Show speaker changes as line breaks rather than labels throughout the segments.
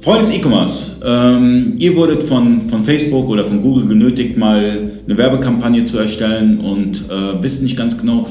Freunde des E-Commerce, ähm, ihr wurdet von, von Facebook oder von Google genötigt, mal eine Werbekampagne zu erstellen und äh, wisst nicht ganz genau,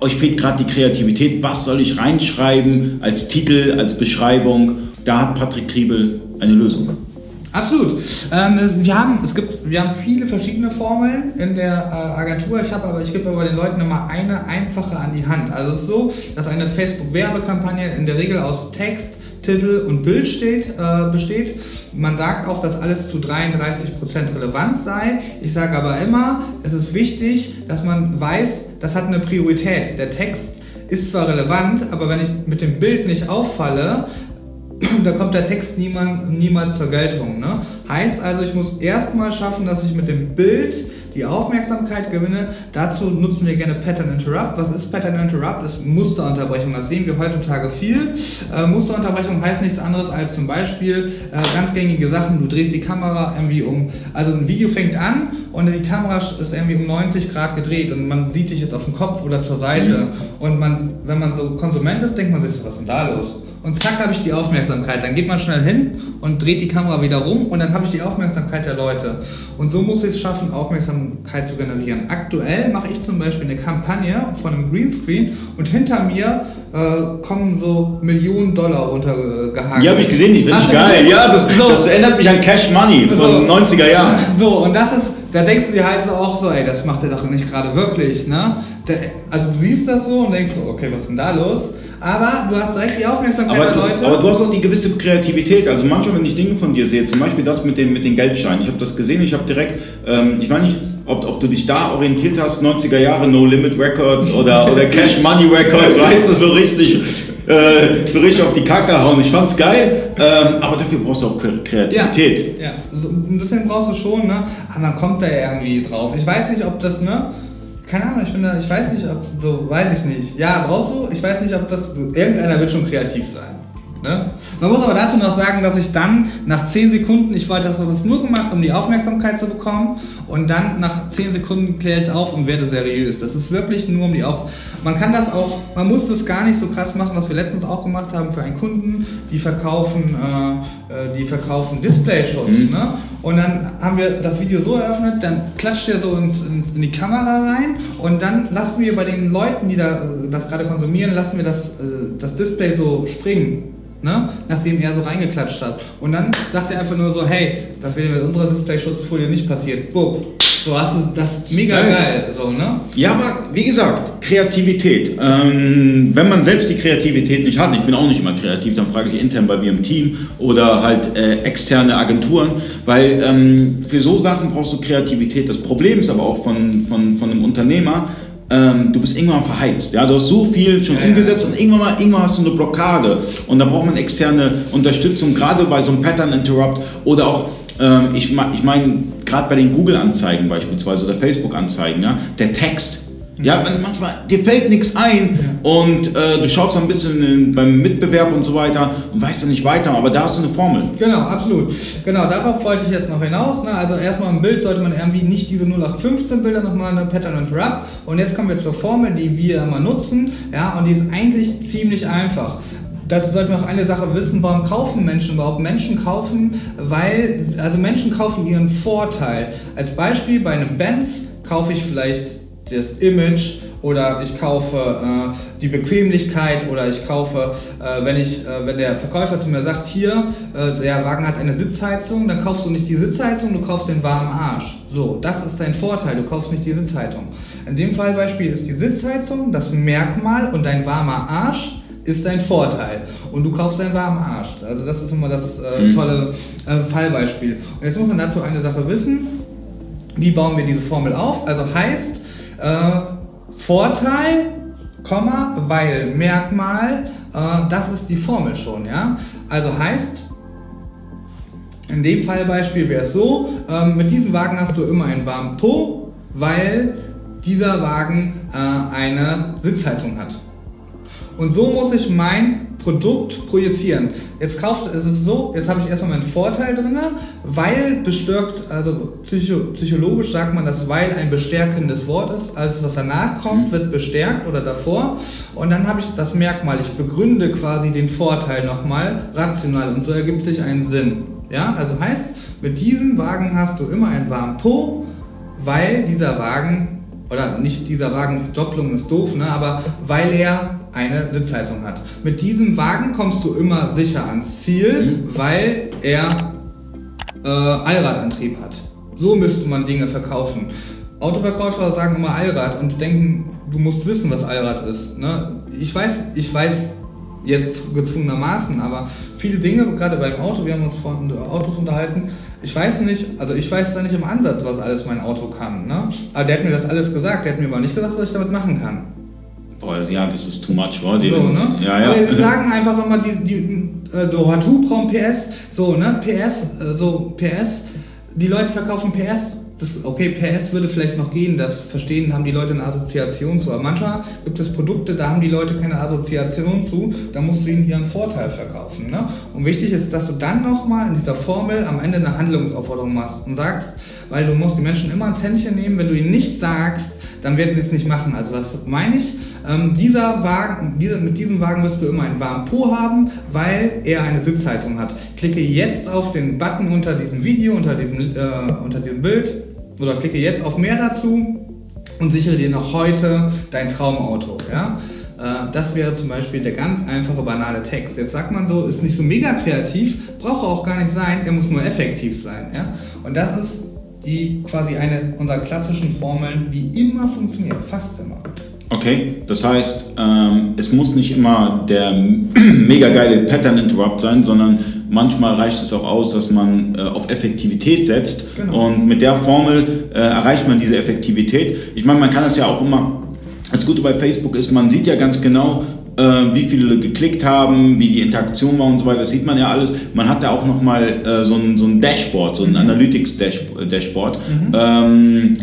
euch fehlt gerade die Kreativität, was soll ich reinschreiben als Titel, als Beschreibung. Da hat Patrick Kriebel eine Lösung.
Absolut. Ähm, wir, haben, es gibt, wir haben viele verschiedene Formeln in der äh, Agentur. Ich, aber, ich gebe aber den Leuten immer eine einfache an die Hand. Also es ist so, dass eine Facebook-Werbekampagne in der Regel aus Text, Titel und Bild steht, äh, besteht. Man sagt auch, dass alles zu 33% relevant sei. Ich sage aber immer, es ist wichtig, dass man weiß, das hat eine Priorität. Der Text ist zwar relevant, aber wenn ich mit dem Bild nicht auffalle, da kommt der Text niemals, niemals zur Geltung. Ne? Heißt also, ich muss erstmal schaffen, dass ich mit dem Bild die Aufmerksamkeit gewinne. Dazu nutzen wir gerne Pattern Interrupt. Was ist Pattern Interrupt? Das ist Musterunterbrechung. Das sehen wir heutzutage viel. Äh, Musterunterbrechung heißt nichts anderes als zum Beispiel äh, ganz gängige Sachen. Du drehst die Kamera irgendwie um, also ein Video fängt an und die Kamera ist irgendwie um 90 Grad gedreht und man sieht dich jetzt auf dem Kopf oder zur Seite. Mhm. Und man, wenn man so Konsument ist, denkt man sich so, was ist denn da los? Und zack habe ich die Aufmerksamkeit. Dann geht man schnell hin und dreht die Kamera wieder rum und dann habe ich die Aufmerksamkeit der Leute. Und so muss ich es schaffen, Aufmerksamkeit zu generieren. Aktuell mache ich zum Beispiel eine Kampagne von einem Greenscreen und hinter mir äh, kommen so Millionen Dollar runtergehakt.
Die habe ich gesehen, die finde ich geil. Ja, das, so. das, erinnert mich an Cash Money von so. 90er Jahren.
So, und das ist, da denkst du dir halt so auch so, ey, das macht er doch nicht gerade wirklich, ne? Der, also du siehst das so und denkst so, okay, was ist denn da los? aber du hast direkt die Aufmerksamkeit
aber
der Leute.
aber du hast auch die gewisse Kreativität. Also manchmal, wenn ich Dinge von dir sehe, zum Beispiel das mit den, mit den Geldscheinen, ich habe das gesehen, ich habe direkt, ähm, ich meine nicht, ob, ob du dich da orientiert hast, 90er Jahre No Limit Records oder, oder Cash Money Records, weißt du, so richtig, äh, so richtig auf die Kacke hauen. Ich fand's geil, ähm, aber dafür brauchst du auch Kreativität.
Ja, ja. So ein bisschen brauchst du schon, ne? aber man kommt da irgendwie drauf. Ich weiß nicht, ob das, ne? Keine Ahnung, ich bin da, ich weiß nicht, ob, so, weiß ich nicht. Ja, brauchst du? Ich weiß nicht, ob das, so, irgendeiner wird schon kreativ sein. Ne? Man muss aber dazu noch sagen, dass ich dann nach 10 Sekunden, ich wollte das nur gemacht, um die Aufmerksamkeit zu bekommen und dann nach 10 Sekunden kläre ich auf und werde seriös. Das ist wirklich nur um die Auf... Man kann das auch, man muss das gar nicht so krass machen, was wir letztens auch gemacht haben für einen Kunden, die verkaufen, äh die verkaufen Displayschutz. Mhm. Ne? Und dann haben wir das Video so eröffnet, dann klatscht er so ins, ins, in die Kamera rein und dann lassen wir bei den Leuten, die da äh, das gerade konsumieren, lassen wir das, äh, das Display so springen ne? nachdem er so reingeklatscht hat. Und dann sagt er einfach nur so, hey, das wäre mit unserer Display-Schutzfolie nicht passiert. Bub. So hast du das mega geil. geil. So, ne?
Ja, aber wie gesagt, Kreativität. Ähm, wenn man selbst die Kreativität nicht hat, ich bin auch nicht immer kreativ, dann frage ich intern bei mir im Team oder halt äh, externe Agenturen, weil ähm, für so Sachen brauchst du Kreativität. Das Problem ist aber auch von, von, von einem Unternehmer, ähm, du bist irgendwann verheizt. Ja? Du hast so viel schon ja, umgesetzt ja. und irgendwann, mal, irgendwann hast du eine Blockade. Und da braucht man externe Unterstützung, gerade bei so einem Pattern Interrupt oder auch, ähm, ich, ich meine, gerade bei den Google-Anzeigen beispielsweise oder Facebook-Anzeigen, ja? der Text ja, manchmal, dir fällt nichts ein und äh, du schaust ein bisschen beim Mitbewerb und so weiter und weißt dann nicht weiter, aber da hast du eine Formel.
Genau, absolut. Genau, darauf wollte ich jetzt noch hinaus. Ne? Also erstmal im Bild sollte man irgendwie nicht diese 0815 Bilder nochmal eine Pattern und Wrap. Und jetzt kommen wir zur Formel, die wir immer nutzen. Ja, und die ist eigentlich ziemlich einfach. Das sollte man auch eine Sache wissen, warum kaufen Menschen überhaupt? Menschen kaufen, weil, also Menschen kaufen ihren Vorteil. Als Beispiel bei einem Benz kaufe ich vielleicht das Image oder ich kaufe äh, die Bequemlichkeit oder ich kaufe, äh, wenn, ich, äh, wenn der Verkäufer zu mir sagt, hier, äh, der Wagen hat eine Sitzheizung, dann kaufst du nicht die Sitzheizung, du kaufst den warmen Arsch. So, das ist dein Vorteil, du kaufst nicht die Sitzheizung. In dem Fallbeispiel ist die Sitzheizung das Merkmal und dein warmer Arsch ist dein Vorteil. Und du kaufst deinen warmen Arsch. Also das ist immer das äh, mhm. tolle äh, Fallbeispiel. Und jetzt muss man dazu eine Sache wissen. Wie bauen wir diese Formel auf? Also heißt, äh, Vorteil, Komma, weil Merkmal, äh, das ist die Formel schon, ja. Also heißt, in dem Fallbeispiel wäre es so, äh, mit diesem Wagen hast du immer einen warmen Po, weil dieser Wagen äh, eine Sitzheizung hat. Und so muss ich mein Produkt projizieren. Jetzt kauft, es ist so, jetzt habe ich erstmal meinen Vorteil drin, weil bestärkt, also psycho, psychologisch sagt man, dass weil ein bestärkendes Wort ist, alles was danach kommt, wird bestärkt oder davor. Und dann habe ich das Merkmal, ich begründe quasi den Vorteil nochmal rational und so ergibt sich ein Sinn. Ja, also heißt, mit diesem Wagen hast du immer einen warmen Po, weil dieser Wagen, oder nicht dieser Wagen, Doppelung ist doof, ne, aber weil er eine Sitzheizung hat. Mit diesem Wagen kommst du immer sicher ans Ziel, mhm. weil er äh, Allradantrieb hat. So müsste man Dinge verkaufen. Autoverkäufer sagen immer Allrad und denken, du musst wissen, was Allrad ist. Ne? Ich weiß, ich weiß jetzt gezwungenermaßen, aber viele Dinge, gerade beim Auto, wir haben uns von Autos unterhalten, ich weiß nicht, also ich weiß da nicht im Ansatz, was alles mein Auto kann. Ne? Aber der hat mir das alles gesagt, der hat mir aber nicht gesagt, was ich damit machen kann.
Boah, ja, das ist too much, war die.
So, ne?
Ja, ja.
Aber sie sagen einfach immer, die, die äh, so Hatu brauchen PS, so, ne? PS, äh, so PS, die Leute verkaufen PS das, okay, PS würde vielleicht noch gehen, das verstehen, haben die Leute eine Assoziation zu. Aber manchmal gibt es Produkte, da haben die Leute keine Assoziation zu, da musst du ihnen ihren Vorteil verkaufen. Ne? Und wichtig ist, dass du dann nochmal in dieser Formel am Ende eine Handlungsaufforderung machst und sagst, weil du musst die Menschen immer ans Händchen nehmen, wenn du ihnen nichts sagst, dann werden sie es nicht machen. Also was meine ich? Ähm, dieser Wagen, dieser, mit diesem Wagen wirst du immer einen warmen Po haben, weil er eine Sitzheizung hat. Klicke jetzt auf den Button unter diesem Video, unter diesem, äh, unter diesem Bild oder klicke jetzt auf mehr dazu und sichere dir noch heute dein Traumauto. Ja? Äh, das wäre zum Beispiel der ganz einfache, banale Text. Jetzt sagt man so, ist nicht so mega kreativ, braucht auch gar nicht sein, er muss nur effektiv sein. Ja? Und das ist die quasi eine unserer klassischen Formeln, die immer funktioniert, fast immer.
Okay, das heißt, ähm, es muss nicht immer der mega geile Pattern Interrupt sein, sondern manchmal reicht es auch aus, dass man äh, auf Effektivität setzt genau. und mit der Formel äh, erreicht man diese Effektivität. Ich meine, man kann das ja auch immer, das Gute bei Facebook ist, man sieht ja ganz genau, äh, wie viele geklickt haben, wie die Interaktion war und so weiter, das sieht man ja alles. Man hat da auch nochmal äh, so, ein, so ein Dashboard, so ein mhm. Analytics-Dashboard. Mhm. Ähm,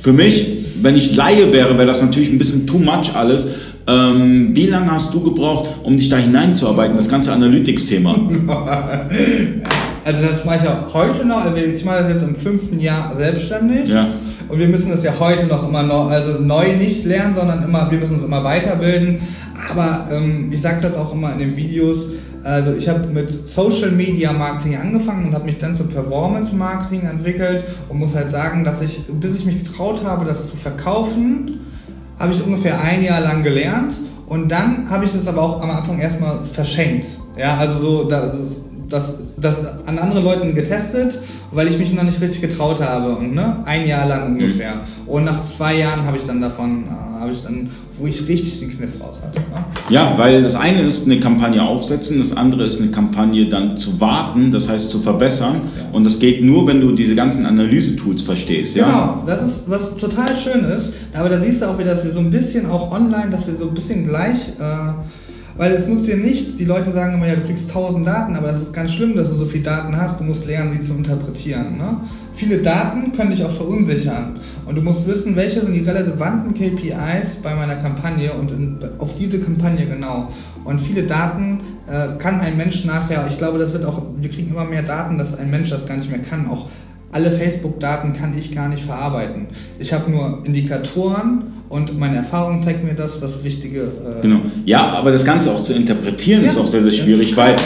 für mich wenn ich Laie wäre, wäre das natürlich ein bisschen too much alles. Ähm, wie lange hast du gebraucht, um dich da hineinzuarbeiten, das ganze Analytics-Thema?
also das mache ich ja heute noch, also ich mache das jetzt im fünften Jahr selbstständig. Ja. Und wir müssen das ja heute noch immer noch, also neu nicht lernen, sondern immer, wir müssen es immer weiterbilden. Aber ähm, ich sage das auch immer in den Videos, also ich habe mit Social Media Marketing angefangen und habe mich dann zu Performance Marketing entwickelt und muss halt sagen, dass ich, bis ich mich getraut habe, das zu verkaufen, habe ich ungefähr ein Jahr lang gelernt und dann habe ich das aber auch am Anfang erstmal verschenkt. Ja, also so, das ist, das, das an anderen Leuten getestet, weil ich mich noch nicht richtig getraut habe. Und, ne? Ein Jahr lang ungefähr. Mhm. Und nach zwei Jahren habe ich dann davon, äh, habe ich dann, wo ich richtig den Kniff raus hatte. Ne?
Ja, weil das eine ist eine Kampagne aufsetzen, das andere ist eine Kampagne dann zu warten, das heißt zu verbessern. Ja. Und das geht nur, wenn du diese ganzen Analyse-Tools verstehst.
Ja? Genau, das ist was total schön ist. Aber da siehst du auch wieder, dass wir so ein bisschen auch online, dass wir so ein bisschen gleich. Äh, weil es nutzt dir nichts. Die Leute sagen immer, ja, du kriegst tausend Daten, aber das ist ganz schlimm, dass du so viele Daten hast. Du musst lernen, sie zu interpretieren. Ne? Viele Daten können dich auch verunsichern. Und du musst wissen, welche sind die relevanten KPIs bei meiner Kampagne und in, auf diese Kampagne genau. Und viele Daten äh, kann ein Mensch nachher, ich glaube, das wird auch, wir kriegen immer mehr Daten, dass ein Mensch das gar nicht mehr kann. Auch alle Facebook-Daten kann ich gar nicht verarbeiten. Ich habe nur Indikatoren und meine Erfahrung zeigt mir das, was wichtige.
Äh genau. Ja, aber das Ganze auch zu interpretieren ja, ist auch sehr, sehr schwierig, weil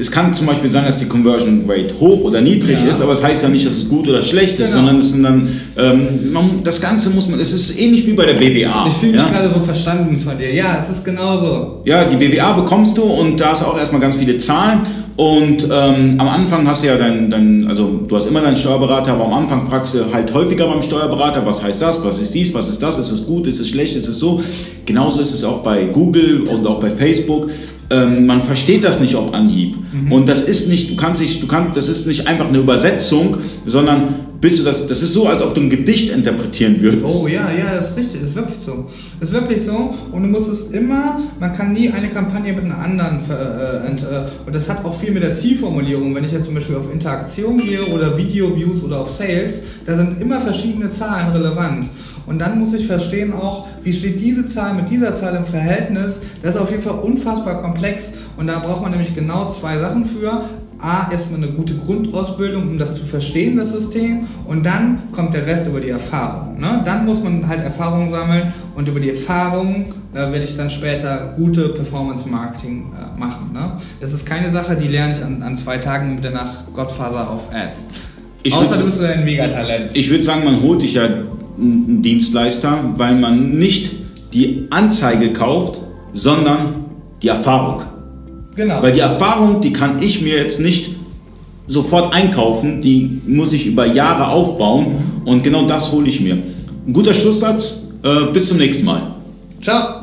es kann zum Beispiel sein, dass die Conversion Rate hoch oder niedrig ja. ist, aber es das heißt ja nicht, dass es gut oder schlecht ist, genau. sondern es sind dann, ähm, man, das Ganze muss man, es ist ähnlich wie bei der BWA.
Ich fühle mich ja? gerade so verstanden von dir. Ja, es ist genauso.
Ja, die BWA bekommst du und da hast du auch erstmal ganz viele Zahlen und ähm, am Anfang hast du ja dein, dein, also du hast immer deinen Steuerberater, aber am Anfang fragst du halt häufiger beim Steuerberater, was heißt das, was ist dies, was ist das, ist es gut, ist es schlecht, ist es so. Genauso ist es auch bei Google und auch bei Facebook. Ähm, man versteht das nicht auf Anhieb. Mhm. Und das ist nicht, du kannst nicht, du kannst, das ist nicht einfach eine Übersetzung, sondern bis du das, das ist so, als ob du ein Gedicht interpretieren würdest.
Oh ja, ja, das ist richtig, ist wirklich so. Ist wirklich so und du musst es immer, man kann nie eine Kampagne mit einer anderen, ver, äh, äh, und das hat auch viel mit der Zielformulierung, wenn ich jetzt zum Beispiel auf Interaktion gehe oder Video-Views oder auf Sales, da sind immer verschiedene Zahlen relevant. Und dann muss ich verstehen auch, wie steht diese Zahl mit dieser Zahl im Verhältnis. Das ist auf jeden Fall unfassbar komplex und da braucht man nämlich genau zwei Sachen für. A, erstmal eine gute Grundausbildung, um das zu verstehen, das System, und dann kommt der Rest über die Erfahrung. Ne? Dann muss man halt Erfahrung sammeln und über die Erfahrung äh, werde ich dann später gute Performance-Marketing äh, machen. Ne? Das ist keine Sache, die lerne ich an, an zwei Tagen mit der Nacht Gottfaser auf Ads.
Ich
Außer du bist ein Megatalent.
Ich würde sagen, man holt sich ja einen Dienstleister, weil man nicht die Anzeige kauft, sondern die Erfahrung.
Genau.
Weil die Erfahrung, die kann ich mir jetzt nicht sofort einkaufen, die muss ich über Jahre aufbauen und genau das hole ich mir. Ein guter Schlusssatz, äh, bis zum nächsten Mal.
Ciao.